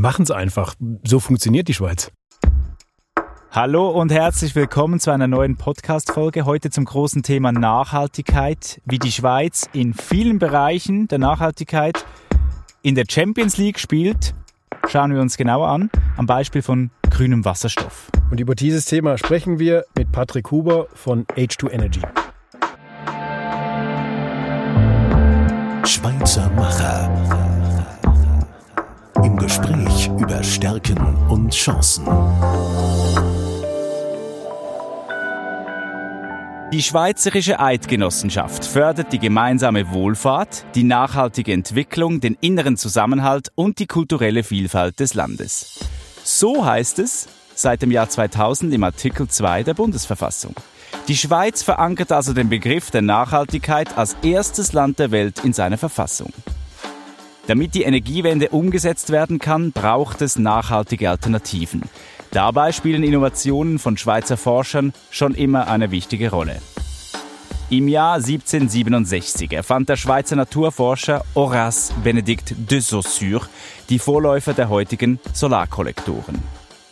Wir machen es einfach. So funktioniert die Schweiz. Hallo und herzlich willkommen zu einer neuen Podcast-Folge. Heute zum großen Thema Nachhaltigkeit, wie die Schweiz in vielen Bereichen der Nachhaltigkeit in der Champions League spielt. Schauen wir uns genauer an, am Beispiel von grünem Wasserstoff. Und über dieses Thema sprechen wir mit Patrick Huber von H2 Energy. Schweizer Macher. Im Gespräch über Stärken und Chancen. Die Schweizerische Eidgenossenschaft fördert die gemeinsame Wohlfahrt, die nachhaltige Entwicklung, den inneren Zusammenhalt und die kulturelle Vielfalt des Landes. So heißt es seit dem Jahr 2000 im Artikel 2 der Bundesverfassung. Die Schweiz verankert also den Begriff der Nachhaltigkeit als erstes Land der Welt in seiner Verfassung. Damit die Energiewende umgesetzt werden kann, braucht es nachhaltige Alternativen. Dabei spielen Innovationen von Schweizer Forschern schon immer eine wichtige Rolle. Im Jahr 1767 erfand der Schweizer Naturforscher Horace Benedict de Saussure die Vorläufer der heutigen Solarkollektoren.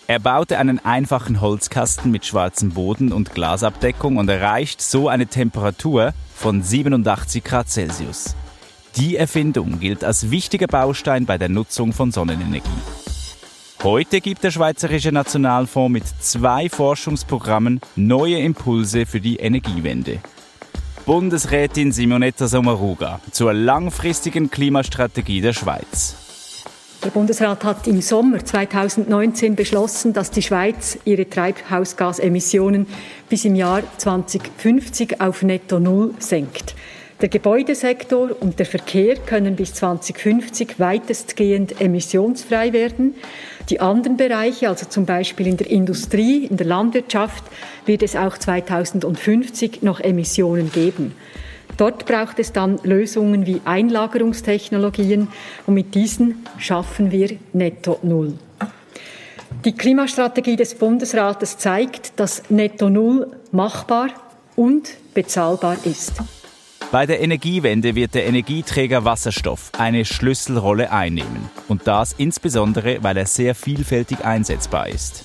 Er baute einen einfachen Holzkasten mit schwarzem Boden und Glasabdeckung und erreicht so eine Temperatur von 87 Grad Celsius. Die Erfindung gilt als wichtiger Baustein bei der Nutzung von Sonnenenergie. Heute gibt der Schweizerische Nationalfonds mit zwei Forschungsprogrammen neue Impulse für die Energiewende. Bundesrätin Simonetta Sommaruga zur langfristigen Klimastrategie der Schweiz. Der Bundesrat hat im Sommer 2019 beschlossen, dass die Schweiz ihre Treibhausgasemissionen bis im Jahr 2050 auf Netto Null senkt. Der Gebäudesektor und der Verkehr können bis 2050 weitestgehend emissionsfrei werden. Die anderen Bereiche, also zum Beispiel in der Industrie, in der Landwirtschaft, wird es auch 2050 noch Emissionen geben. Dort braucht es dann Lösungen wie Einlagerungstechnologien und mit diesen schaffen wir Netto Null. Die Klimastrategie des Bundesrates zeigt, dass Netto Null machbar und bezahlbar ist. Bei der Energiewende wird der Energieträger Wasserstoff eine Schlüsselrolle einnehmen. Und das insbesondere, weil er sehr vielfältig einsetzbar ist.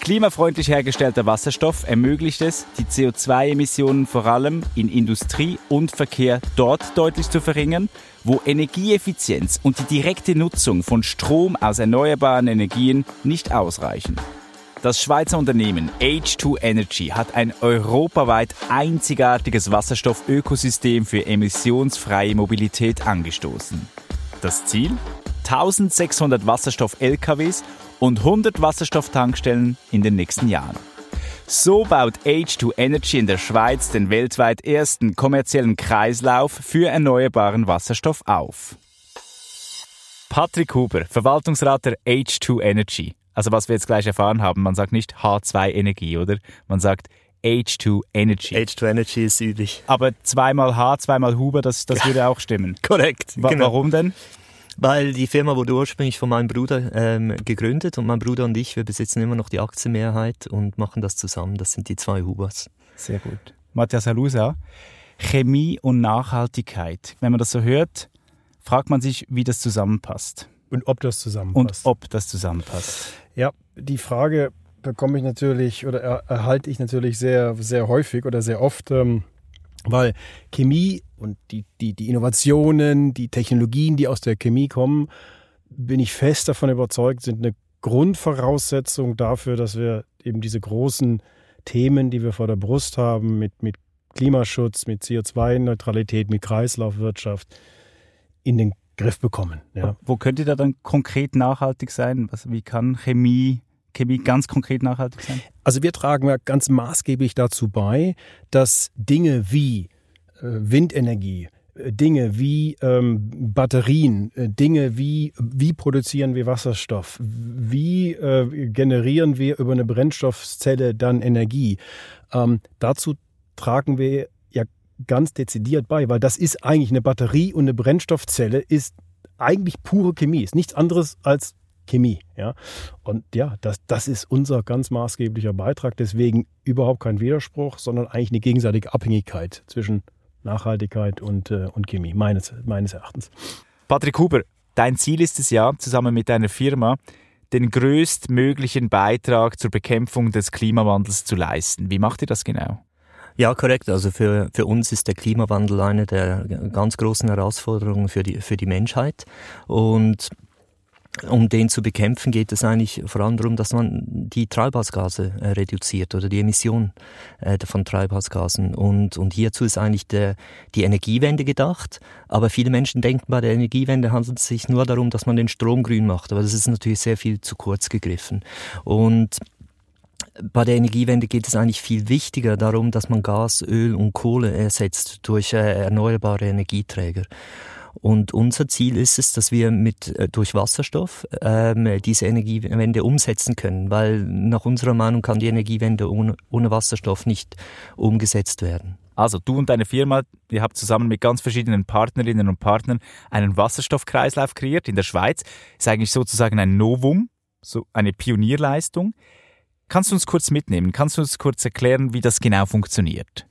Klimafreundlich hergestellter Wasserstoff ermöglicht es, die CO2-Emissionen vor allem in Industrie und Verkehr dort deutlich zu verringern, wo Energieeffizienz und die direkte Nutzung von Strom aus erneuerbaren Energien nicht ausreichen. Das Schweizer Unternehmen H2 Energy hat ein europaweit einzigartiges Wasserstoffökosystem für emissionsfreie Mobilität angestoßen. Das Ziel? 1600 Wasserstoff-LKWs und 100 Wasserstofftankstellen in den nächsten Jahren. So baut H2 Energy in der Schweiz den weltweit ersten kommerziellen Kreislauf für erneuerbaren Wasserstoff auf. Patrick Huber, Verwaltungsrat der H2 Energy. Also was wir jetzt gleich erfahren haben, man sagt nicht H2 Energie, oder? Man sagt H2 Energy. H2 Energy ist üblich. Aber zweimal H, zweimal Huber, das, das würde auch stimmen. Korrekt. Wa genau. Warum denn? Weil die Firma wurde ursprünglich von meinem Bruder ähm, gegründet und mein Bruder und ich, wir besitzen immer noch die Aktienmehrheit und machen das zusammen. Das sind die zwei Hubers. Sehr gut. Matthias Alusa, Chemie und Nachhaltigkeit. Wenn man das so hört, fragt man sich, wie das zusammenpasst. Und ob das zusammenpasst. Und ob das zusammenpasst. Ja, die Frage bekomme ich natürlich oder er, erhalte ich natürlich sehr, sehr häufig oder sehr oft, ähm, weil Chemie und die, die, die Innovationen, die Technologien, die aus der Chemie kommen, bin ich fest davon überzeugt, sind eine Grundvoraussetzung dafür, dass wir eben diese großen Themen, die wir vor der Brust haben, mit, mit Klimaschutz, mit CO2-Neutralität, mit Kreislaufwirtschaft, in den Griff bekommen. Ja. Wo könnte da dann konkret nachhaltig sein? Was, wie kann Chemie, Chemie ganz konkret nachhaltig sein? Also wir tragen ja ganz maßgeblich dazu bei, dass Dinge wie äh, Windenergie, äh, Dinge wie ähm, Batterien, äh, Dinge wie wie produzieren wir Wasserstoff, wie äh, generieren wir über eine Brennstoffzelle dann Energie. Ähm, dazu tragen wir ganz dezidiert bei, weil das ist eigentlich eine Batterie und eine Brennstoffzelle ist eigentlich pure Chemie, ist nichts anderes als Chemie. Ja? Und ja, das, das ist unser ganz maßgeblicher Beitrag. Deswegen überhaupt kein Widerspruch, sondern eigentlich eine gegenseitige Abhängigkeit zwischen Nachhaltigkeit und, äh, und Chemie, meines, meines Erachtens. Patrick Huber, dein Ziel ist es ja, zusammen mit deiner Firma, den größtmöglichen Beitrag zur Bekämpfung des Klimawandels zu leisten. Wie macht ihr das genau? Ja, korrekt. Also für, für uns ist der Klimawandel eine der ganz großen Herausforderungen für die, für die Menschheit. Und um den zu bekämpfen, geht es eigentlich vor allem darum, dass man die Treibhausgase äh, reduziert oder die Emission äh, von Treibhausgasen. Und, und hierzu ist eigentlich der, die Energiewende gedacht. Aber viele Menschen denken, bei der Energiewende handelt es sich nur darum, dass man den Strom grün macht. Aber das ist natürlich sehr viel zu kurz gegriffen. Und bei der Energiewende geht es eigentlich viel wichtiger darum, dass man Gas, Öl und Kohle ersetzt durch äh, erneuerbare Energieträger. Und unser Ziel ist es, dass wir mit äh, durch Wasserstoff ähm, diese Energiewende umsetzen können, weil nach unserer Meinung kann die Energiewende ohne, ohne Wasserstoff nicht umgesetzt werden. Also du und deine Firma, ihr habt zusammen mit ganz verschiedenen Partnerinnen und Partnern einen Wasserstoffkreislauf kreiert in der Schweiz. Ist eigentlich sozusagen ein Novum, so eine Pionierleistung. Kannst du uns kurz mitnehmen? Kannst du uns kurz erklären, wie das genau funktioniert?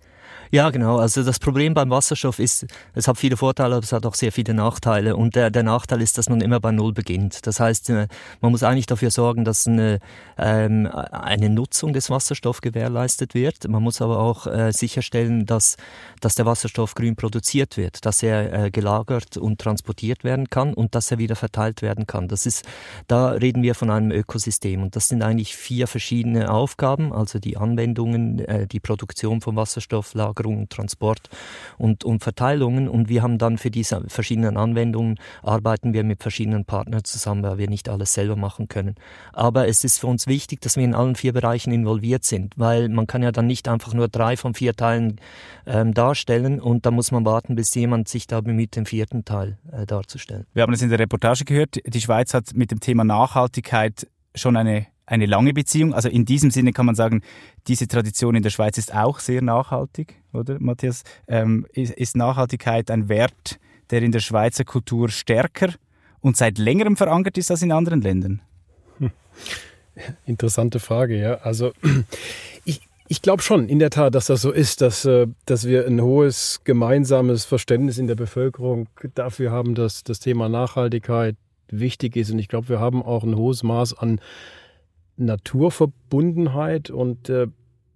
Ja, genau. Also das Problem beim Wasserstoff ist, es hat viele Vorteile, aber es hat auch sehr viele Nachteile. Und der, der Nachteil ist, dass man immer bei Null beginnt. Das heißt, äh, man muss eigentlich dafür sorgen, dass eine, ähm, eine Nutzung des Wasserstoffs gewährleistet wird. Man muss aber auch äh, sicherstellen, dass, dass der Wasserstoff grün produziert wird, dass er äh, gelagert und transportiert werden kann und dass er wieder verteilt werden kann. Das ist, da reden wir von einem Ökosystem und das sind eigentlich vier verschiedene Aufgaben, also die Anwendungen, äh, die Produktion von Wasserstoff, Lager Lagerung, Transport und, und Verteilungen. Und wir haben dann für diese verschiedenen Anwendungen arbeiten wir mit verschiedenen Partnern zusammen, weil wir nicht alles selber machen können. Aber es ist für uns wichtig, dass wir in allen vier Bereichen involviert sind, weil man kann ja dann nicht einfach nur drei von vier Teilen ähm, darstellen und da muss man warten, bis jemand sich da bemüht, den vierten Teil äh, darzustellen. Wir haben es in der Reportage gehört, die Schweiz hat mit dem Thema Nachhaltigkeit schon eine eine lange Beziehung. Also in diesem Sinne kann man sagen, diese Tradition in der Schweiz ist auch sehr nachhaltig, oder Matthias? Ähm, ist, ist Nachhaltigkeit ein Wert, der in der Schweizer Kultur stärker und seit längerem verankert ist als in anderen Ländern? Hm. Interessante Frage, ja. Also ich, ich glaube schon, in der Tat, dass das so ist, dass, äh, dass wir ein hohes gemeinsames Verständnis in der Bevölkerung dafür haben, dass das Thema Nachhaltigkeit wichtig ist. Und ich glaube, wir haben auch ein hohes Maß an Naturverbundenheit und äh,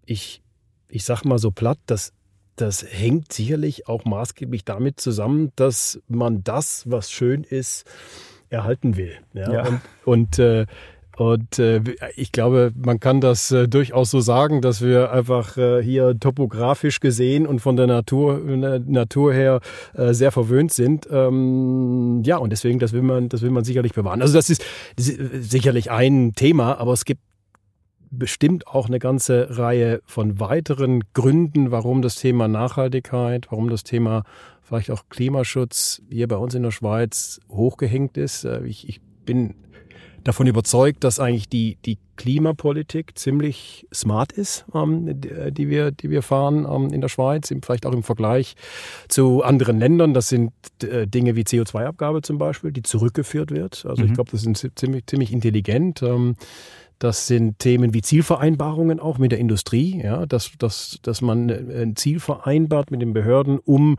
ich, ich sag mal so platt, das, das hängt sicherlich auch maßgeblich damit zusammen, dass man das, was schön ist, erhalten will. Ja? ja. Und, und äh, und äh, ich glaube, man kann das äh, durchaus so sagen, dass wir einfach äh, hier topografisch gesehen und von der Natur, äh, Natur her äh, sehr verwöhnt sind. Ähm, ja, und deswegen, das will man, das will man sicherlich bewahren. Also das ist, das ist sicherlich ein Thema, aber es gibt bestimmt auch eine ganze Reihe von weiteren Gründen, warum das Thema Nachhaltigkeit, warum das Thema vielleicht auch Klimaschutz hier bei uns in der Schweiz hochgehängt ist. Äh, ich, ich bin davon überzeugt, dass eigentlich die, die Klimapolitik ziemlich smart ist, ähm, die, wir, die wir fahren ähm, in der Schweiz, vielleicht auch im Vergleich zu anderen Ländern. Das sind äh, Dinge wie CO2-Abgabe zum Beispiel, die zurückgeführt wird. Also mhm. ich glaube, das ist ziemlich, ziemlich intelligent. Ähm, das sind Themen wie Zielvereinbarungen auch mit der Industrie, ja, dass, dass, dass man ein Ziel vereinbart mit den Behörden, um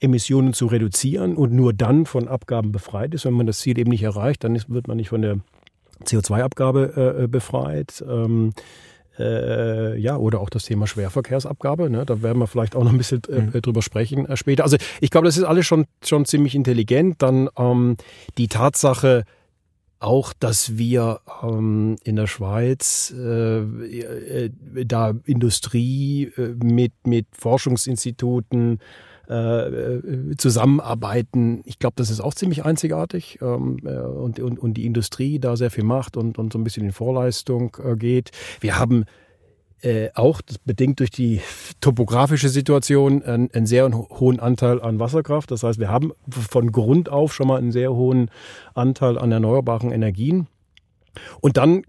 Emissionen zu reduzieren und nur dann von Abgaben befreit ist. Wenn man das Ziel eben nicht erreicht, dann ist, wird man nicht von der CO2-Abgabe äh, äh, befreit. Ähm, äh, ja, oder auch das Thema Schwerverkehrsabgabe. Ne? Da werden wir vielleicht auch noch ein bisschen äh, mhm. drüber sprechen äh, später. Also ich glaube, das ist alles schon, schon ziemlich intelligent. Dann ähm, die Tatsache, auch, dass wir ähm, in der Schweiz äh, äh, da Industrie äh, mit, mit Forschungsinstituten äh, zusammenarbeiten. Ich glaube, das ist auch ziemlich einzigartig ähm, äh, und, und, und die Industrie da sehr viel macht und, und so ein bisschen in Vorleistung äh, geht. Wir haben äh, auch bedingt durch die topografische Situation einen, einen, sehr hohen Anteil an Wasserkraft. Das heißt, wir haben von Grund auf schon mal einen sehr hohen Anteil an erneuerbaren Energien. Und dann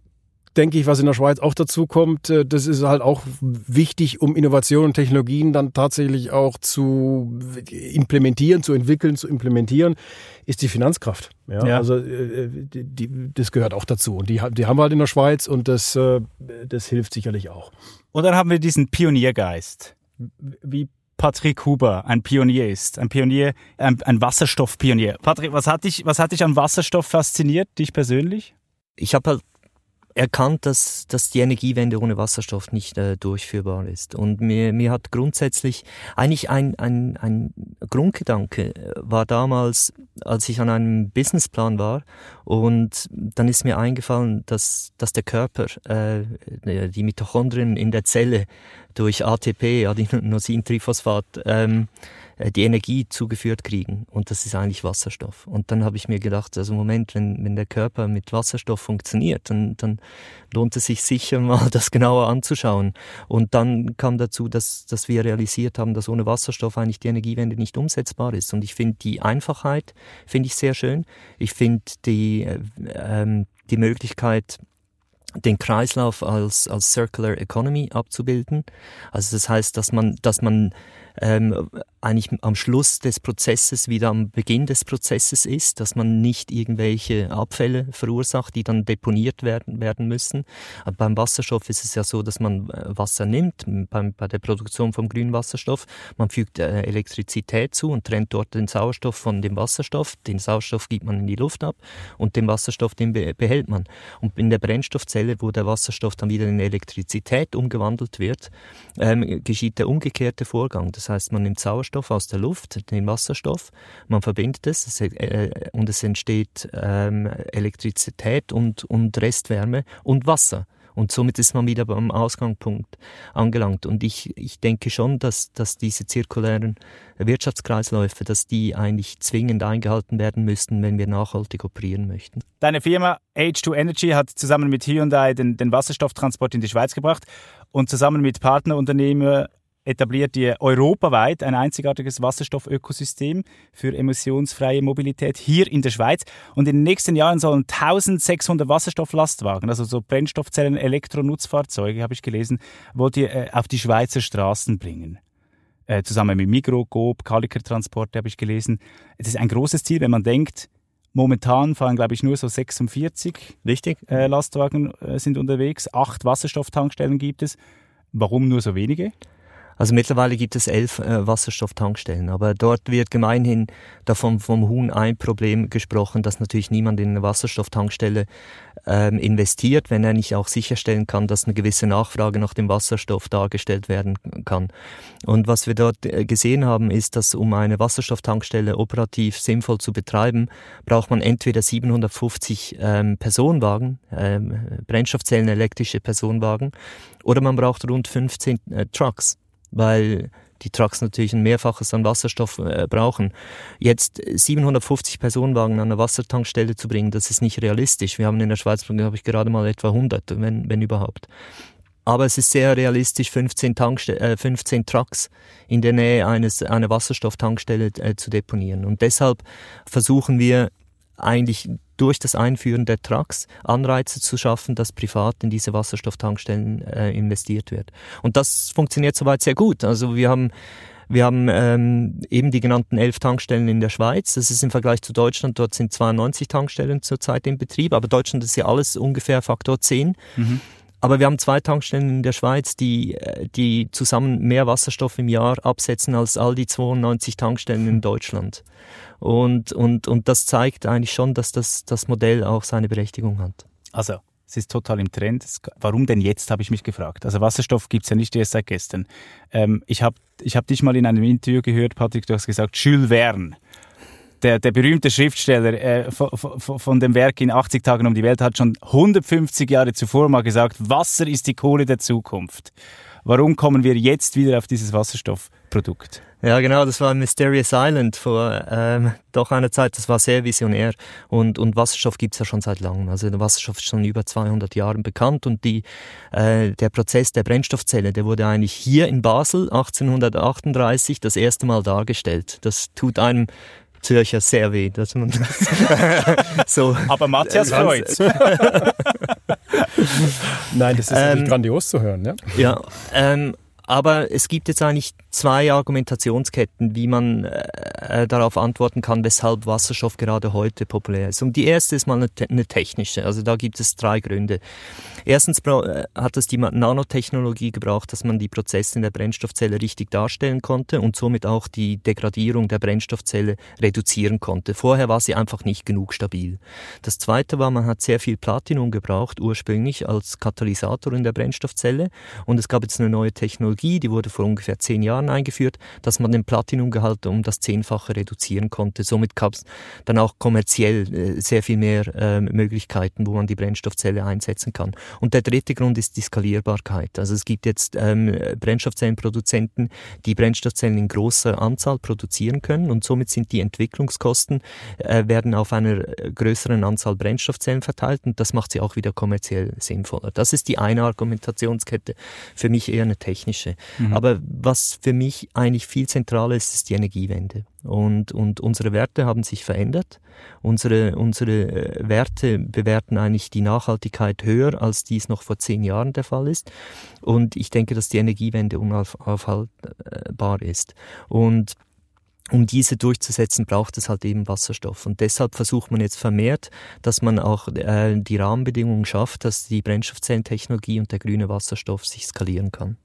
denke ich, was in der Schweiz auch dazu kommt, äh, das ist halt auch wichtig, um Innovationen und Technologien dann tatsächlich auch zu implementieren, zu entwickeln, zu implementieren, ist die Finanzkraft. Ja, ja. also äh, die, die, das gehört auch dazu. Und die, die haben wir halt in der Schweiz und das, äh, das hilft sicherlich auch. Und dann haben wir diesen Pioniergeist. Wie Patrick Huber ein Pionier ist. Ein Pionier, ein, ein Wasserstoffpionier. Patrick, was hat dich, was hat dich an Wasserstoff fasziniert, dich persönlich? Ich habe halt erkannt, dass, dass die Energiewende ohne Wasserstoff nicht äh, durchführbar ist. Und mir, mir hat grundsätzlich eigentlich ein, ein, ein Grundgedanke äh, war damals, als ich an einem Businessplan war und dann ist mir eingefallen, dass, dass der Körper, äh, die Mitochondrien in der Zelle durch ATP, Adenosintriphosphat, ähm, äh, die Energie zugeführt kriegen. Und das ist eigentlich Wasserstoff. Und dann habe ich mir gedacht, also Moment, wenn, wenn der Körper mit Wasserstoff funktioniert, dann, dann lohnt es sich sicher mal, das genauer anzuschauen. Und dann kam dazu, dass, dass wir realisiert haben, dass ohne Wasserstoff eigentlich die Energiewende nicht umsetzbar ist. Und ich finde die Einfachheit, finde ich sehr schön. Ich finde die, äh, ähm, die Möglichkeit, den Kreislauf als, als Circular Economy abzubilden. Also das heißt, dass man, dass man ähm, eigentlich am Schluss des Prozesses wieder am Beginn des Prozesses ist, dass man nicht irgendwelche Abfälle verursacht, die dann deponiert werden, werden müssen. Aber beim Wasserstoff ist es ja so, dass man äh, Wasser nimmt, beim, bei der Produktion vom grünen Wasserstoff, man fügt äh, Elektrizität zu und trennt dort den Sauerstoff von dem Wasserstoff. Den Sauerstoff gibt man in die Luft ab und den Wasserstoff, den behält man. Und in der Brennstoffzelle, wo der Wasserstoff dann wieder in Elektrizität umgewandelt wird, ähm, geschieht der umgekehrte Vorgang. Das heißt, man nimmt Sauerstoff aus der Luft, den Wasserstoff, man verbindet es, es äh, und es entsteht ähm, Elektrizität und, und Restwärme und Wasser. Und somit ist man wieder beim Ausgangspunkt angelangt. Und ich, ich denke schon, dass, dass diese zirkulären Wirtschaftskreisläufe, dass die eigentlich zwingend eingehalten werden müssten, wenn wir nachhaltig operieren möchten. Deine Firma H2 Energy hat zusammen mit Hyundai den, den Wasserstofftransport in die Schweiz gebracht und zusammen mit Partnerunternehmer etabliert ihr europaweit ein einzigartiges Wasserstoffökosystem für emissionsfreie Mobilität hier in der Schweiz. Und in den nächsten Jahren sollen 1600 Wasserstofflastwagen, also so Brennstoffzellen, Elektronutzfahrzeuge, habe ich gelesen, wollt ihr äh, auf die Schweizer Straßen bringen. Äh, zusammen mit Migro, Coop, Kaliker Transporte habe ich gelesen. Es ist ein großes Ziel, wenn man denkt, Momentan fahren, glaube ich, nur so 46 Richtig. Äh, Lastwagen äh, sind unterwegs. Acht Wasserstofftankstellen gibt es. Warum nur so wenige? Also mittlerweile gibt es elf äh, Wasserstofftankstellen, aber dort wird gemeinhin davon vom Huhn ein Problem gesprochen, dass natürlich niemand in eine Wasserstofftankstelle ähm, investiert, wenn er nicht auch sicherstellen kann, dass eine gewisse Nachfrage nach dem Wasserstoff dargestellt werden kann. Und was wir dort äh, gesehen haben, ist, dass um eine Wasserstofftankstelle operativ sinnvoll zu betreiben, braucht man entweder 750 ähm, Personenwagen, ähm, Brennstoffzellen elektrische Personenwagen, oder man braucht rund 15 äh, Trucks weil die Trucks natürlich ein Mehrfaches an Wasserstoff äh, brauchen. Jetzt 750 Personenwagen an eine Wassertankstelle zu bringen, das ist nicht realistisch. Wir haben in der Schweiz, glaube ich, gerade mal etwa 100, wenn, wenn überhaupt. Aber es ist sehr realistisch, 15, Tankste äh, 15 Trucks in der Nähe eines, einer Wasserstofftankstelle äh, zu deponieren. Und deshalb versuchen wir eigentlich durch das Einführen der Trucks Anreize zu schaffen, dass privat in diese Wasserstofftankstellen äh, investiert wird. Und das funktioniert soweit sehr gut. Also wir haben wir haben ähm, eben die genannten elf Tankstellen in der Schweiz. Das ist im Vergleich zu Deutschland, dort sind 92 Tankstellen zurzeit in Betrieb, aber Deutschland ist ja alles ungefähr Faktor 10. Mhm. Aber wir haben zwei Tankstellen in der Schweiz, die, äh, die zusammen mehr Wasserstoff im Jahr absetzen als all die 92 Tankstellen in Deutschland. Und, und, und das zeigt eigentlich schon, dass das, das Modell auch seine Berechtigung hat. Also, es ist total im Trend. Warum denn jetzt, habe ich mich gefragt. Also Wasserstoff gibt es ja nicht erst seit gestern. Ähm, ich habe ich hab dich mal in einem Interview gehört, Patrick, du hast gesagt, Jules Verne, der, der berühmte Schriftsteller äh, von, von, von dem Werk in 80 Tagen um die Welt, hat schon 150 Jahre zuvor mal gesagt, Wasser ist die Kohle der Zukunft. Warum kommen wir jetzt wieder auf dieses Wasserstoffprodukt? Ja, genau, das war Mysterious Island vor ähm, doch einer Zeit, das war sehr visionär und, und Wasserstoff gibt's ja schon seit langem. Also der Wasserstoff ist schon über 200 Jahren bekannt und die, äh, der Prozess der Brennstoffzelle, der wurde eigentlich hier in Basel 1838 das erste Mal dargestellt. Das tut einem Zürcher sehr weh, dass man so. Aber Matthias freut's. Nein, das ist ähm, grandios zu hören, ja. Ja, ähm, aber es gibt jetzt eigentlich zwei Argumentationsketten, wie man äh, darauf antworten kann, weshalb Wasserstoff gerade heute populär ist. Und die erste ist mal eine, eine technische. Also da gibt es drei Gründe. Erstens äh, hat es die Nanotechnologie gebraucht, dass man die Prozesse in der Brennstoffzelle richtig darstellen konnte und somit auch die Degradierung der Brennstoffzelle reduzieren konnte. Vorher war sie einfach nicht genug stabil. Das zweite war, man hat sehr viel Platinum gebraucht, ursprünglich als Katalysator in der Brennstoffzelle. Und es gab jetzt eine neue Technologie, die wurde vor ungefähr zehn Jahren eingeführt, dass man den Platinumgehalt um das Zehnfache reduzieren konnte. Somit gab es dann auch kommerziell äh, sehr viel mehr äh, Möglichkeiten, wo man die Brennstoffzelle einsetzen kann. Und der dritte Grund ist die Skalierbarkeit. Also es gibt jetzt ähm, Brennstoffzellenproduzenten, die Brennstoffzellen in großer Anzahl produzieren können und somit sind die Entwicklungskosten äh, werden auf einer größeren Anzahl Brennstoffzellen verteilt und das macht sie auch wieder kommerziell sinnvoller. Das ist die eine Argumentationskette, für mich eher eine technische. Mhm. Aber was für mich eigentlich viel zentraler ist, ist die Energiewende. Und, und unsere Werte haben sich verändert. Unsere, unsere äh, Werte bewerten eigentlich die Nachhaltigkeit höher, als dies noch vor zehn Jahren der Fall ist. Und ich denke, dass die Energiewende unaufhaltbar ist. Und um diese durchzusetzen, braucht es halt eben Wasserstoff. Und deshalb versucht man jetzt vermehrt, dass man auch äh, die Rahmenbedingungen schafft, dass die Brennstoffzellentechnologie und der grüne Wasserstoff sich skalieren kann.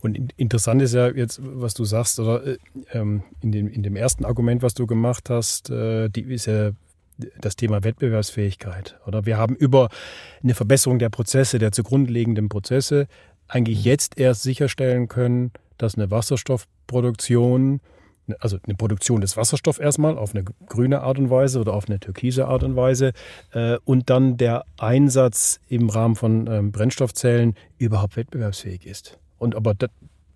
Und interessant ist ja jetzt, was du sagst, oder äh, ähm, in, dem, in dem ersten Argument, was du gemacht hast, äh, die ist ja das Thema Wettbewerbsfähigkeit. Oder wir haben über eine Verbesserung der Prozesse, der zugrunde liegenden Prozesse, eigentlich jetzt erst sicherstellen können, dass eine Wasserstoffproduktion, also eine Produktion des Wasserstoffs erstmal auf eine grüne Art und Weise oder auf eine türkise Art und Weise äh, und dann der Einsatz im Rahmen von ähm, Brennstoffzellen überhaupt wettbewerbsfähig ist. Und aber das,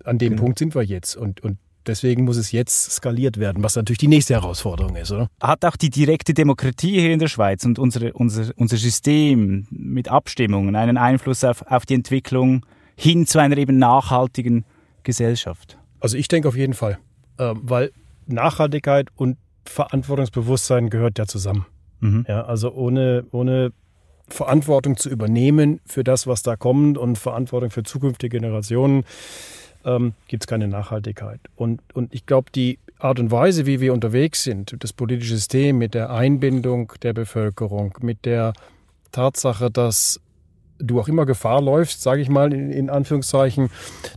an dem genau. Punkt sind wir jetzt. Und, und deswegen muss es jetzt skaliert werden, was natürlich die nächste Herausforderung ist, oder? Hat auch die direkte Demokratie hier in der Schweiz und unsere, unser, unser System mit Abstimmungen einen Einfluss auf, auf die Entwicklung hin zu einer eben nachhaltigen Gesellschaft? Also ich denke auf jeden Fall, äh, weil Nachhaltigkeit und Verantwortungsbewusstsein gehört ja zusammen. Mhm. Ja, also ohne, ohne Verantwortung zu übernehmen für das, was da kommt und Verantwortung für zukünftige Generationen, ähm, gibt es keine Nachhaltigkeit. Und, und ich glaube, die Art und Weise, wie wir unterwegs sind, das politische System mit der Einbindung der Bevölkerung, mit der Tatsache, dass du auch immer Gefahr läufst, sage ich mal in, in, Anführungszeichen,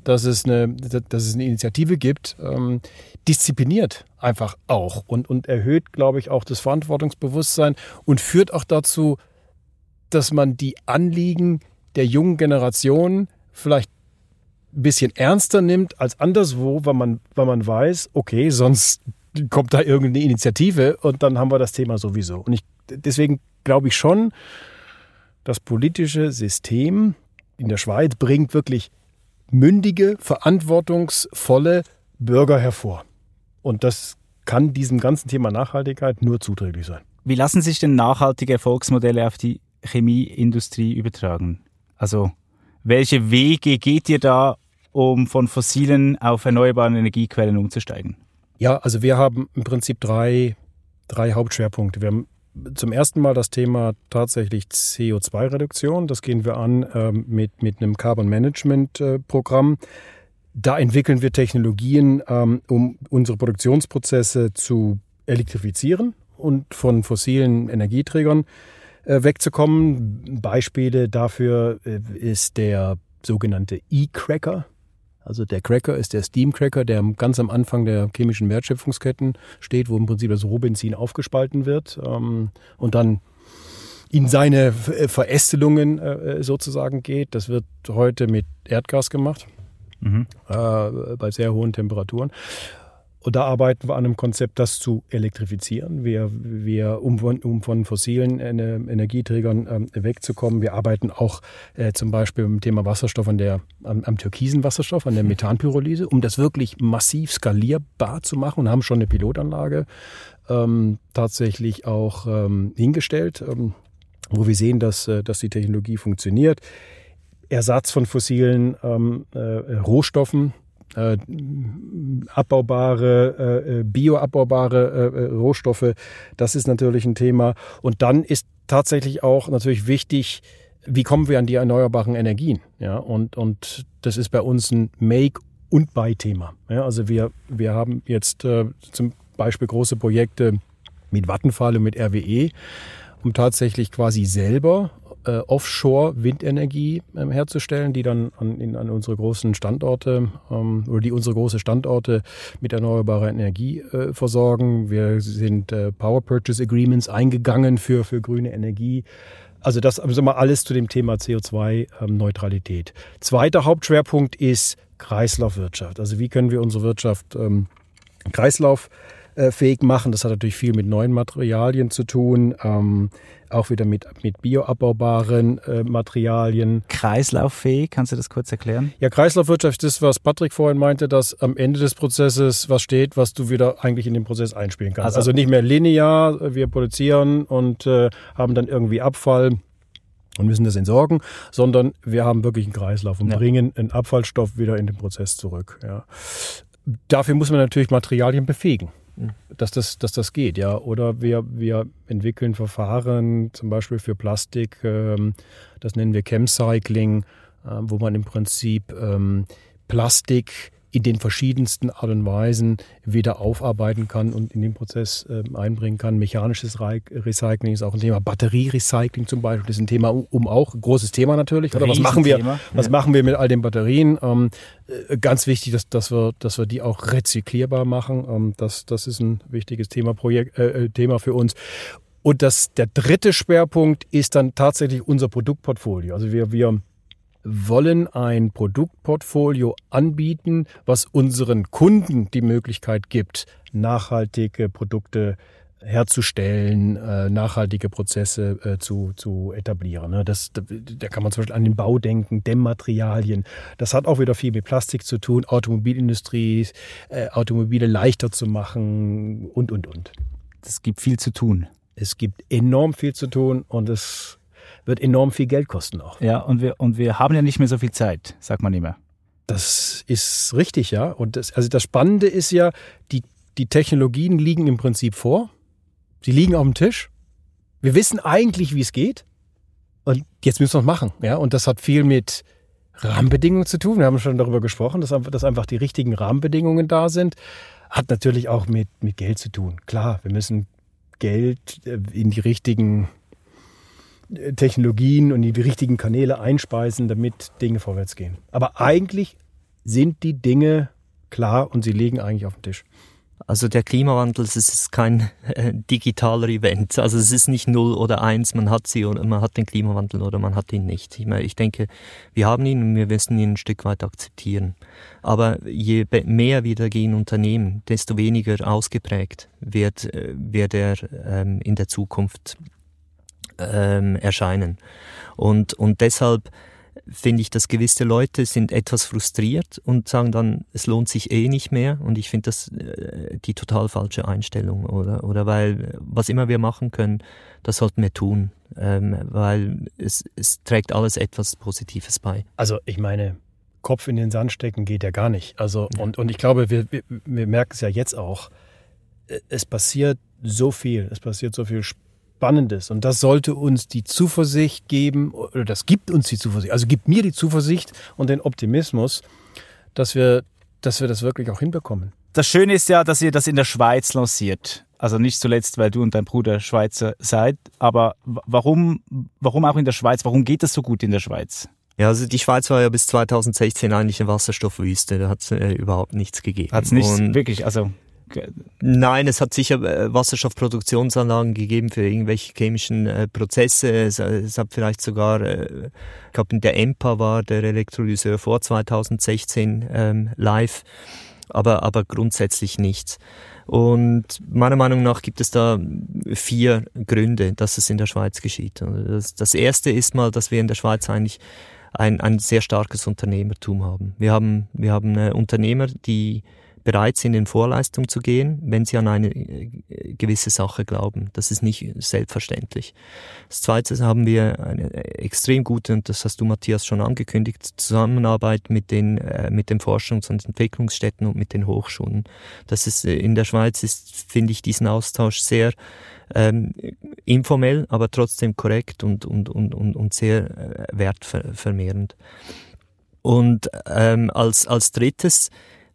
dass es eine, dass es eine Initiative gibt, ähm, diszipliniert einfach auch und, und erhöht, glaube ich, auch das Verantwortungsbewusstsein und führt auch dazu, dass man die Anliegen der jungen Generation vielleicht ein bisschen ernster nimmt als anderswo, weil man, weil man weiß, okay, sonst kommt da irgendeine Initiative und dann haben wir das Thema sowieso. Und ich, deswegen glaube ich schon, das politische System in der Schweiz bringt wirklich mündige, verantwortungsvolle Bürger hervor. Und das kann diesem ganzen Thema Nachhaltigkeit nur zuträglich sein. Wie lassen sich denn nachhaltige Erfolgsmodelle auf die Chemieindustrie übertragen? Also welche Wege geht ihr da, um von fossilen auf erneuerbaren Energiequellen umzusteigen? Ja, also wir haben im Prinzip drei, drei Hauptschwerpunkte. Wir haben zum ersten Mal das Thema tatsächlich CO2-Reduktion. Das gehen wir an ähm, mit, mit einem Carbon Management-Programm. Äh, da entwickeln wir Technologien, ähm, um unsere Produktionsprozesse zu elektrifizieren und von fossilen Energieträgern äh, wegzukommen. Beispiele dafür äh, ist der sogenannte E-Cracker. Also der Cracker ist der Steam-Cracker, der ganz am Anfang der chemischen Wertschöpfungsketten steht, wo im Prinzip das Rohbenzin aufgespalten wird ähm, und dann in seine äh, Verästelungen äh, sozusagen geht. Das wird heute mit Erdgas gemacht, mhm. äh, bei sehr hohen Temperaturen. Und da arbeiten wir an einem Konzept, das zu elektrifizieren. Wir, wir um, von, um von fossilen Energieträgern ähm, wegzukommen. Wir arbeiten auch äh, zum Beispiel beim Thema Wasserstoff an der, am, am türkisen Wasserstoff, an der mhm. Methanpyrolyse, um das wirklich massiv skalierbar zu machen und haben schon eine Pilotanlage ähm, tatsächlich auch ähm, hingestellt, ähm, wo wir sehen, dass, äh, dass die Technologie funktioniert. Ersatz von fossilen ähm, äh, Rohstoffen äh, abbaubare, äh, äh bioabbaubare äh, äh, Rohstoffe, das ist natürlich ein Thema. Und dann ist tatsächlich auch natürlich wichtig, wie kommen wir an die erneuerbaren Energien? Ja, und, und das ist bei uns ein Make und bei Thema. Ja, also wir, wir haben jetzt äh, zum Beispiel große Projekte mit Vattenfall und mit RWE, um tatsächlich quasi selber äh, Offshore-Windenergie ähm, herzustellen, die dann an, in, an unsere großen Standorte ähm, oder die unsere große Standorte mit erneuerbarer Energie äh, versorgen. Wir sind äh, Power Purchase Agreements eingegangen für, für grüne Energie. Also das also mal alles zu dem Thema CO2-Neutralität. Ähm, Zweiter Hauptschwerpunkt ist Kreislaufwirtschaft. Also wie können wir unsere Wirtschaft ähm, kreislauffähig machen? Das hat natürlich viel mit neuen Materialien zu tun. Ähm, auch wieder mit, mit bioabbaubaren äh, Materialien. Kreislauffähig, kannst du das kurz erklären? Ja, Kreislaufwirtschaft ist, was Patrick vorhin meinte, dass am Ende des Prozesses was steht, was du wieder eigentlich in den Prozess einspielen kannst. Also, also nicht mehr linear, wir produzieren und äh, haben dann irgendwie Abfall und müssen das entsorgen, sondern wir haben wirklich einen Kreislauf und ja. bringen einen Abfallstoff wieder in den Prozess zurück. Ja. Dafür muss man natürlich Materialien befähigen dass das, dass das geht, ja. Oder wir, wir entwickeln Verfahren, zum Beispiel für Plastik, ähm, das nennen wir Chemcycling, äh, wo man im Prinzip ähm, Plastik in den verschiedensten Art und Weisen wieder aufarbeiten kann und in den Prozess äh, einbringen kann. Mechanisches Re Recycling ist auch ein Thema. Batterierecycling zum Beispiel das ist ein Thema, um auch großes Thema natürlich. Oder was machen wir? Was ja. machen wir mit all den Batterien? Ähm, äh, ganz wichtig, dass, dass wir, dass wir die auch rezyklierbar machen. Ähm, das, das ist ein wichtiges Thema, Projekt, äh, äh Thema für uns. Und das, der dritte Schwerpunkt ist dann tatsächlich unser Produktportfolio. Also wir, wir wollen ein Produktportfolio anbieten, was unseren Kunden die Möglichkeit gibt, nachhaltige Produkte herzustellen, äh, nachhaltige Prozesse äh, zu, zu etablieren. Ne? Das, da, kann man zum Beispiel an den Bau denken, Dämmmaterialien. Das hat auch wieder viel mit Plastik zu tun, Automobilindustrie, äh, Automobile leichter zu machen und, und, und. Es gibt viel zu tun. Es gibt enorm viel zu tun und es wird enorm viel Geld kosten auch. Ja, und wir, und wir haben ja nicht mehr so viel Zeit, sagt man immer. Das ist richtig, ja. Und das, also das Spannende ist ja, die, die Technologien liegen im Prinzip vor. Sie liegen auf dem Tisch. Wir wissen eigentlich, wie es geht. Und jetzt müssen wir es machen. Ja? Und das hat viel mit Rahmenbedingungen zu tun. Wir haben schon darüber gesprochen, dass, dass einfach die richtigen Rahmenbedingungen da sind. Hat natürlich auch mit, mit Geld zu tun. Klar, wir müssen Geld äh, in die richtigen Technologien und die richtigen Kanäle einspeisen, damit Dinge vorwärts gehen. Aber eigentlich sind die Dinge klar und sie liegen eigentlich auf dem Tisch. Also der Klimawandel, es ist kein äh, digitaler Event. Also es ist nicht null oder eins, man hat sie oder man hat den Klimawandel oder man hat ihn nicht. Ich, meine, ich denke, wir haben ihn und wir müssen ihn ein Stück weit akzeptieren. Aber je mehr wir dagegen unternehmen, desto weniger ausgeprägt wird, äh, wird er ähm, in der Zukunft ähm, erscheinen. Und, und deshalb finde ich, dass gewisse Leute sind etwas frustriert und sagen dann, es lohnt sich eh nicht mehr. Und ich finde das äh, die total falsche Einstellung, oder? Oder weil was immer wir machen können, das sollten wir tun, ähm, weil es, es trägt alles etwas Positives bei. Also ich meine, Kopf in den Sand stecken geht ja gar nicht. Also und, und ich glaube, wir, wir, wir merken es ja jetzt auch. Es passiert so viel, es passiert so viel Spannendes. Und das sollte uns die Zuversicht geben, oder das gibt uns die Zuversicht, also gibt mir die Zuversicht und den Optimismus, dass wir, dass wir das wirklich auch hinbekommen. Das Schöne ist ja, dass ihr das in der Schweiz lanciert. Also nicht zuletzt, weil du und dein Bruder Schweizer seid, aber warum, warum auch in der Schweiz? Warum geht das so gut in der Schweiz? Ja, also die Schweiz war ja bis 2016 eigentlich eine Wasserstoffwüste. Da hat es äh, überhaupt nichts gegeben. Hat es nichts, wirklich, also Nein, es hat sicher äh, Wasserstoffproduktionsanlagen gegeben für irgendwelche chemischen äh, Prozesse. Es, äh, es, hat vielleicht sogar, ich glaube, der EMPA war der Elektrolyseur vor 2016 ähm, live, aber, aber grundsätzlich nichts. Und meiner Meinung nach gibt es da vier Gründe, dass es in der Schweiz geschieht. Das, das erste ist mal, dass wir in der Schweiz eigentlich ein, ein sehr starkes Unternehmertum haben. Wir haben, wir haben Unternehmer, die bereit sind, in Vorleistung zu gehen, wenn sie an eine äh, gewisse Sache glauben. Das ist nicht selbstverständlich. Das Zweite haben wir eine extrem gute, und das hast du, Matthias, schon angekündigt, Zusammenarbeit mit den, äh, mit den Forschungs- und Entwicklungsstätten und mit den Hochschulen. Das ist, äh, in der Schweiz ist, finde ich, diesen Austausch sehr ähm, informell, aber trotzdem korrekt und, und, und, und, und sehr äh, wertvermehrend. Und ähm, als, als drittes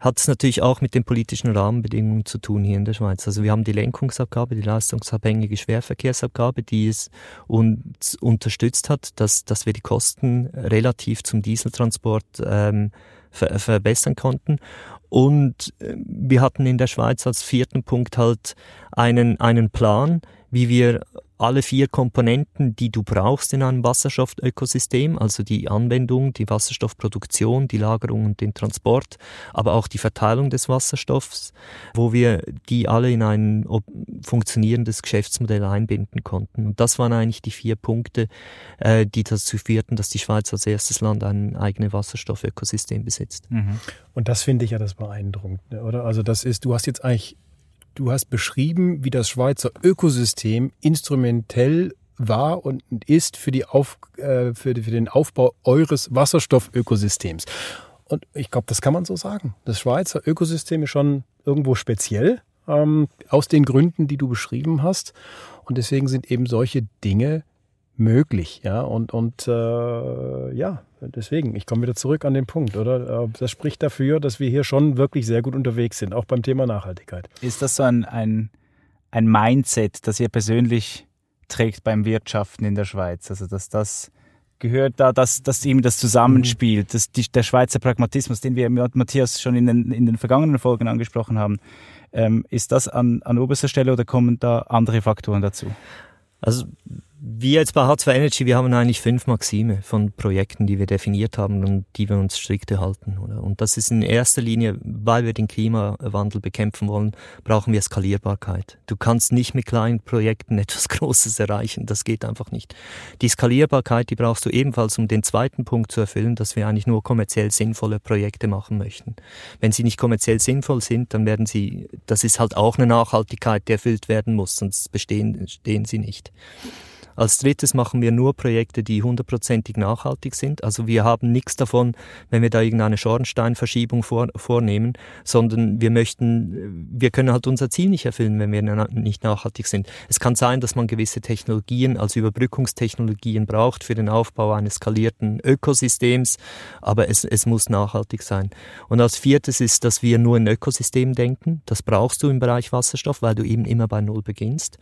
hat es natürlich auch mit den politischen Rahmenbedingungen zu tun hier in der Schweiz. Also wir haben die Lenkungsabgabe, die leistungsabhängige Schwerverkehrsabgabe, die es uns unterstützt hat, dass, dass wir die Kosten relativ zum Dieseltransport ähm, ver verbessern konnten. Und äh, wir hatten in der Schweiz als vierten Punkt halt einen, einen Plan, wie wir alle vier Komponenten, die du brauchst in einem Wasserstoffökosystem, also die Anwendung, die Wasserstoffproduktion, die Lagerung und den Transport, aber auch die Verteilung des Wasserstoffs, wo wir die alle in ein funktionierendes Geschäftsmodell einbinden konnten. Und das waren eigentlich die vier Punkte, äh, die dazu führten, dass die Schweiz als erstes Land ein eigenes Wasserstoffökosystem besitzt. Mhm. Und das finde ich ja das beeindruckende, oder? Also das ist, du hast jetzt eigentlich Du hast beschrieben, wie das Schweizer Ökosystem instrumentell war und ist für, die Auf, äh, für, für den Aufbau eures Wasserstoffökosystems. Und ich glaube, das kann man so sagen. Das Schweizer Ökosystem ist schon irgendwo speziell, ähm, aus den Gründen, die du beschrieben hast. Und deswegen sind eben solche Dinge möglich. Ja, und, und äh, ja, deswegen, ich komme wieder zurück an den Punkt, oder? Äh, das spricht dafür, dass wir hier schon wirklich sehr gut unterwegs sind, auch beim Thema Nachhaltigkeit. Ist das so ein, ein, ein Mindset, das ihr persönlich trägt beim Wirtschaften in der Schweiz? Also, dass das gehört da, dass, dass eben das Zusammenspiel, mhm. dass die, der Schweizer Pragmatismus, den wir mit Matthias schon in den, in den vergangenen Folgen angesprochen haben, ähm, ist das an, an oberster Stelle oder kommen da andere Faktoren dazu? Also wir jetzt bei H2 Energy, wir haben eigentlich fünf Maxime von Projekten, die wir definiert haben und die wir uns strikt halten. Oder? Und das ist in erster Linie, weil wir den Klimawandel bekämpfen wollen, brauchen wir Skalierbarkeit. Du kannst nicht mit kleinen Projekten etwas Großes erreichen. Das geht einfach nicht. Die Skalierbarkeit, die brauchst du ebenfalls, um den zweiten Punkt zu erfüllen, dass wir eigentlich nur kommerziell sinnvolle Projekte machen möchten. Wenn sie nicht kommerziell sinnvoll sind, dann werden sie, das ist halt auch eine Nachhaltigkeit, die erfüllt werden muss, sonst bestehen, stehen sie nicht. Als drittes machen wir nur Projekte, die hundertprozentig nachhaltig sind. Also wir haben nichts davon, wenn wir da irgendeine Schornsteinverschiebung vor, vornehmen, sondern wir möchten, wir können halt unser Ziel nicht erfüllen, wenn wir nicht nachhaltig sind. Es kann sein, dass man gewisse Technologien als Überbrückungstechnologien braucht für den Aufbau eines skalierten Ökosystems, aber es, es muss nachhaltig sein. Und als viertes ist, dass wir nur in Ökosystem denken. Das brauchst du im Bereich Wasserstoff, weil du eben immer bei Null beginnst.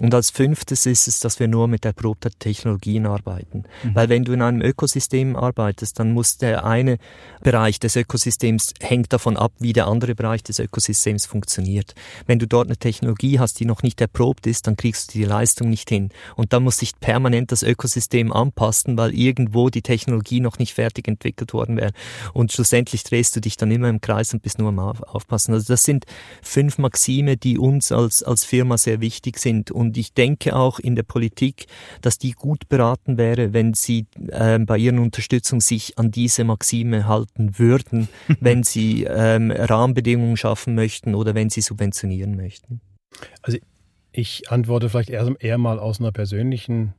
Und als fünftes ist es, dass wir nur mit mit erprobter Technologien arbeiten. Mhm. Weil wenn du in einem Ökosystem arbeitest, dann muss der eine Bereich des Ökosystems hängt davon ab, wie der andere Bereich des Ökosystems funktioniert. Wenn du dort eine Technologie hast, die noch nicht erprobt ist, dann kriegst du die Leistung nicht hin. Und dann muss sich permanent das Ökosystem anpassen, weil irgendwo die Technologie noch nicht fertig entwickelt worden wäre. Und schlussendlich drehst du dich dann immer im Kreis und bist nur am Aufpassen. Also das sind fünf Maxime, die uns als, als Firma sehr wichtig sind. Und ich denke auch in der Politik dass die gut beraten wäre, wenn sie äh, bei ihren Unterstützung sich an diese Maxime halten würden, wenn sie ähm, Rahmenbedingungen schaffen möchten oder wenn sie subventionieren möchten. Also ich antworte vielleicht eher, eher mal aus einer persönlichen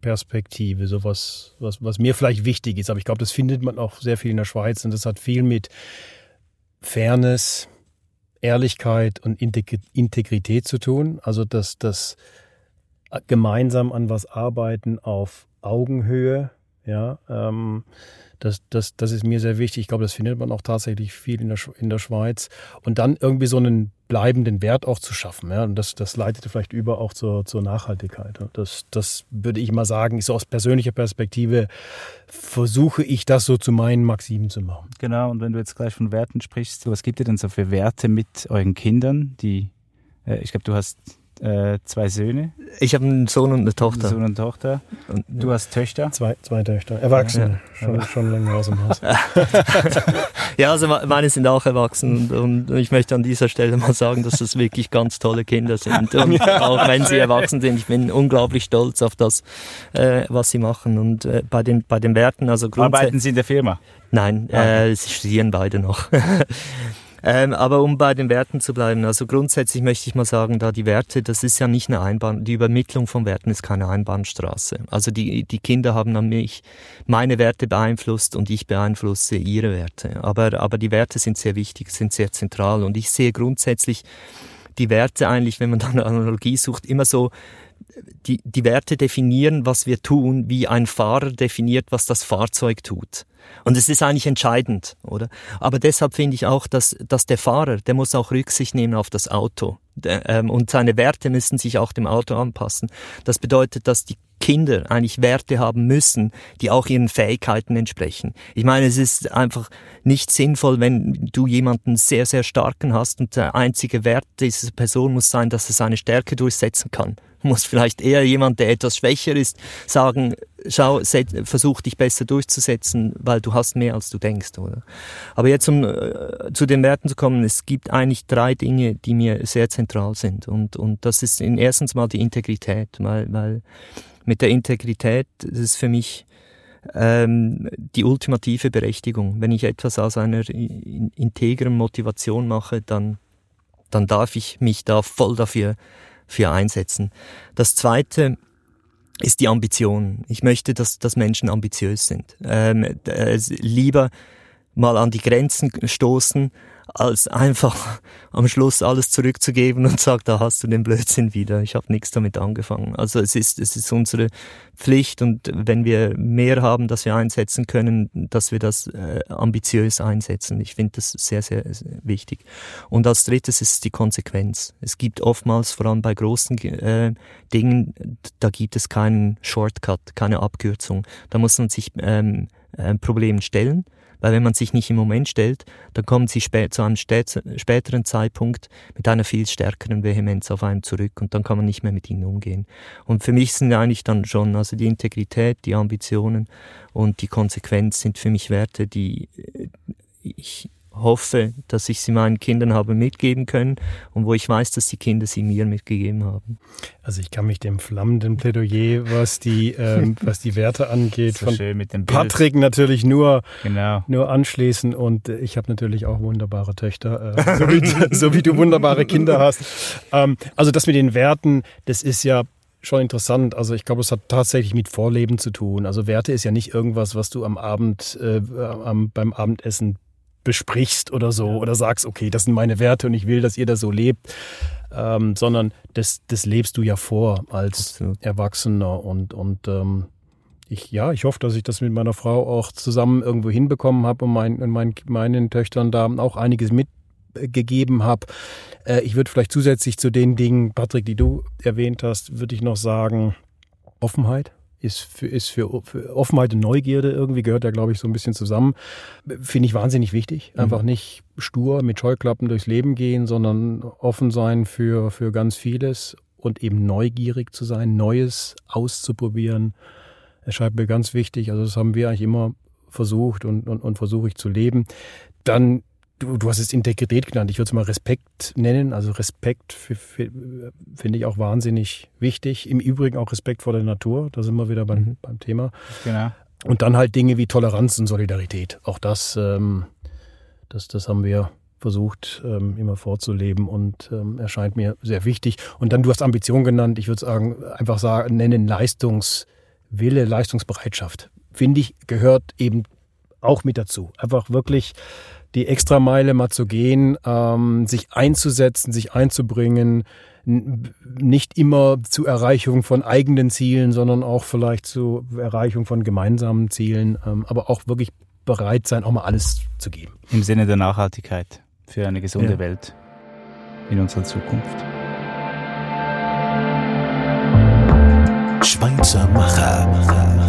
Perspektive, sowas, was, was mir vielleicht wichtig ist. Aber ich glaube, das findet man auch sehr viel in der Schweiz und das hat viel mit Fairness, Ehrlichkeit und Integrität zu tun. Also, dass das gemeinsam an was arbeiten auf Augenhöhe. Ja, ähm, das, das, das ist mir sehr wichtig. Ich glaube, das findet man auch tatsächlich viel in der, in der Schweiz. Und dann irgendwie so einen bleibenden Wert auch zu schaffen. Ja, und das, das leitet vielleicht über auch zur, zur Nachhaltigkeit. Das, das würde ich mal sagen, ist so aus persönlicher Perspektive, versuche ich das so zu meinen Maximen zu machen. Genau, und wenn du jetzt gleich von Werten sprichst, was gibt ihr denn so für Werte mit euren Kindern, die, äh, ich glaube, du hast äh, zwei Söhne. Ich habe einen Sohn und eine Tochter. Sohn und Tochter. Und du hast Töchter? Zwei, zwei Töchter. Erwachsene. Ja. Schon, ja. schon länger aus dem Haus. ja, also meine sind auch erwachsen und, und, ich möchte an dieser Stelle mal sagen, dass das wirklich ganz tolle Kinder sind. Und auch wenn sie erwachsen sind, ich bin unglaublich stolz auf das, äh, was sie machen. Und äh, bei, den, bei den Werten, also Arbeiten Sie in der Firma? Nein, ah, äh, sie studieren beide noch. Ähm, aber um bei den Werten zu bleiben, also grundsätzlich möchte ich mal sagen, da die Werte, das ist ja nicht eine Einbahn, die Übermittlung von Werten ist keine Einbahnstraße. Also die, die Kinder haben an mich meine Werte beeinflusst und ich beeinflusse ihre Werte. Aber, aber die Werte sind sehr wichtig, sind sehr zentral und ich sehe grundsätzlich die Werte eigentlich, wenn man da eine Analogie sucht, immer so die, die Werte definieren, was wir tun, wie ein Fahrer definiert, was das Fahrzeug tut. Und es ist eigentlich entscheidend, oder? Aber deshalb finde ich auch, dass, dass der Fahrer, der muss auch Rücksicht nehmen auf das Auto. Ähm, und seine Werte müssen sich auch dem Auto anpassen. Das bedeutet, dass die Kinder eigentlich Werte haben müssen, die auch ihren Fähigkeiten entsprechen. Ich meine, es ist einfach nicht sinnvoll, wenn du jemanden sehr, sehr starken hast und der einzige Wert dieser Person muss sein, dass er seine Stärke durchsetzen kann muss vielleicht eher jemand, der etwas schwächer ist, sagen, schau, versuch dich besser durchzusetzen, weil du hast mehr als du denkst, oder? Aber jetzt um äh, zu den Werten zu kommen, es gibt eigentlich drei Dinge, die mir sehr zentral sind und und das ist in erstens mal die Integrität, weil weil mit der Integrität das ist für mich ähm, die ultimative Berechtigung. Wenn ich etwas aus einer integren Motivation mache, dann dann darf ich mich da voll dafür für einsetzen. Das Zweite ist die Ambition. Ich möchte, dass, dass Menschen ambitiös sind. Ähm, äh, lieber mal an die Grenzen stoßen, als einfach am Schluss alles zurückzugeben und sagt, da hast du den Blödsinn wieder. Ich habe nichts damit angefangen. Also es ist, es ist unsere Pflicht und wenn wir mehr haben, dass wir einsetzen können, dass wir das äh, ambitiös einsetzen. Ich finde das sehr, sehr, wichtig. Und als drittes ist die Konsequenz. Es gibt oftmals, vor allem bei großen äh, Dingen, da gibt es keinen Shortcut, keine Abkürzung. Da muss man sich ähm, äh, Problemen stellen weil wenn man sich nicht im Moment stellt, dann kommen sie zu einem späteren Zeitpunkt mit einer viel stärkeren Vehemenz auf einen zurück und dann kann man nicht mehr mit ihnen umgehen. Und für mich sind eigentlich dann schon, also die Integrität, die Ambitionen und die Konsequenz sind für mich Werte, die äh, ich hoffe, dass ich sie meinen Kindern habe mitgeben können und wo ich weiß, dass die Kinder sie mir mitgegeben haben. Also ich kann mich dem flammenden Plädoyer, was die, ähm, was die Werte angeht, so von Patrick natürlich nur, genau. nur anschließen und äh, ich habe natürlich auch wunderbare Töchter, äh, so, wie, so, wie, du wunderbare Kinder hast. Ähm, also das mit den Werten, das ist ja schon interessant. Also ich glaube, es hat tatsächlich mit Vorleben zu tun. Also Werte ist ja nicht irgendwas, was du am Abend äh, am, beim Abendessen besprichst oder so oder sagst, okay, das sind meine Werte und ich will, dass ihr das so lebt, ähm, sondern das, das lebst du ja vor als Absolut. Erwachsener und, und ähm, ich, ja, ich hoffe, dass ich das mit meiner Frau auch zusammen irgendwo hinbekommen habe und mein, mein, meinen Töchtern da auch einiges mitgegeben habe. Äh, ich würde vielleicht zusätzlich zu den Dingen, Patrick, die du erwähnt hast, würde ich noch sagen, Offenheit ist für, ist für, für Offenheit und Neugierde irgendwie, gehört ja, glaube ich, so ein bisschen zusammen. Finde ich wahnsinnig wichtig. Einfach mhm. nicht stur mit Scheuklappen durchs Leben gehen, sondern offen sein für, für ganz vieles und eben neugierig zu sein, Neues auszuprobieren. Erscheint mir ganz wichtig. Also das haben wir eigentlich immer versucht und, und, und versuche ich zu leben. Dann du, du hast es Integrität genannt. Ich würde es mal Respekt nennen. Also Respekt finde ich auch wahnsinnig wichtig. Im Übrigen auch Respekt vor der Natur. Da sind wir wieder beim, mhm. beim Thema. Genau. Und dann halt Dinge wie Toleranz und Solidarität. Auch das, ähm, das, das haben wir versucht, ähm, immer vorzuleben und ähm, erscheint mir sehr wichtig. Und dann, du hast Ambition genannt. Ich würde sagen, einfach sagen, nennen Leistungswille, Leistungsbereitschaft. Finde ich, gehört eben auch mit dazu. Einfach wirklich die Extrameile mal zu gehen, ähm, sich einzusetzen, sich einzubringen, nicht immer zur Erreichung von eigenen Zielen, sondern auch vielleicht zur Erreichung von gemeinsamen Zielen, ähm, aber auch wirklich bereit sein, auch mal alles zu geben. Im Sinne der Nachhaltigkeit für eine gesunde ja. Welt in unserer Zukunft. Schweizer Macher.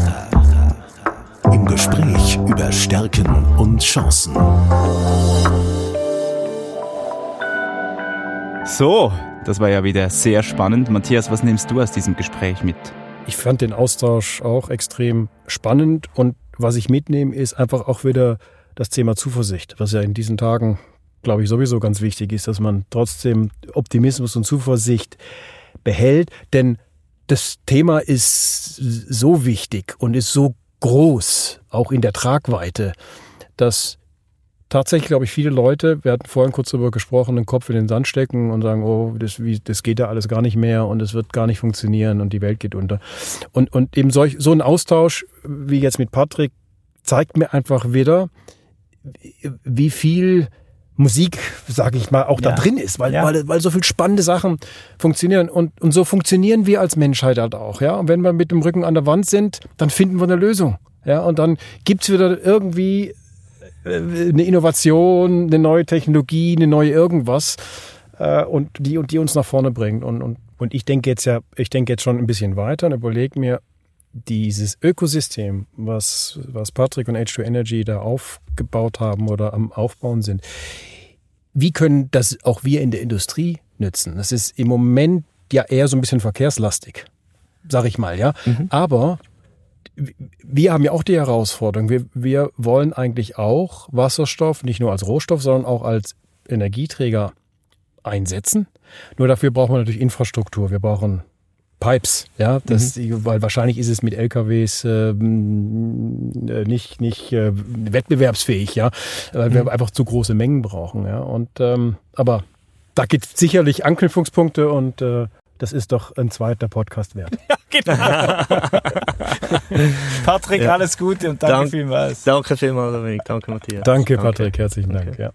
Gespräch über Stärken und Chancen. So, das war ja wieder sehr spannend. Matthias, was nimmst du aus diesem Gespräch mit? Ich fand den Austausch auch extrem spannend und was ich mitnehme, ist einfach auch wieder das Thema Zuversicht, was ja in diesen Tagen, glaube ich, sowieso ganz wichtig ist, dass man trotzdem Optimismus und Zuversicht behält, denn das Thema ist so wichtig und ist so groß, auch in der Tragweite, dass tatsächlich, glaube ich, viele Leute, wir hatten vorhin kurz darüber gesprochen, den Kopf in den Sand stecken und sagen, oh, das, wie, das geht ja alles gar nicht mehr und es wird gar nicht funktionieren und die Welt geht unter. Und, und eben solch, so ein Austausch wie jetzt mit Patrick zeigt mir einfach wieder, wie viel Musik, sage ich mal, auch ja. da drin ist, weil, ja. weil, weil so viel spannende Sachen funktionieren. Und, und so funktionieren wir als Menschheit halt auch. Ja? Und wenn wir mit dem Rücken an der Wand sind, dann finden wir eine Lösung. Ja? Und dann gibt's wieder irgendwie äh, eine Innovation, eine neue Technologie, eine neue irgendwas äh, und die und die uns nach vorne bringt. Und, und, und ich denke jetzt ja, ich denke jetzt schon ein bisschen weiter und überlege mir, dieses Ökosystem, was, was Patrick und H2 Energy da aufgebaut haben oder am Aufbauen sind, wie können das auch wir in der Industrie nützen? Das ist im Moment ja eher so ein bisschen verkehrslastig, sag ich mal, ja. Mhm. Aber wir haben ja auch die Herausforderung. Wir, wir wollen eigentlich auch Wasserstoff nicht nur als Rohstoff, sondern auch als Energieträger einsetzen. Nur dafür brauchen wir natürlich Infrastruktur. Wir brauchen Pipes, ja, das, mhm. weil wahrscheinlich ist es mit LKWs ähm, äh, nicht nicht äh, wettbewerbsfähig, ja, weil mhm. wir einfach zu große Mengen brauchen, ja. Und ähm, aber da gibt es sicherlich Anknüpfungspunkte und äh, das ist doch ein zweiter Podcast wert. Ja, genau. Patrick, ja. alles Gute und danke Dank, vielmals. Danke vielmals, Dominik. Danke, Matthias. Danke, Patrick. Herzlichen Dank. Ja.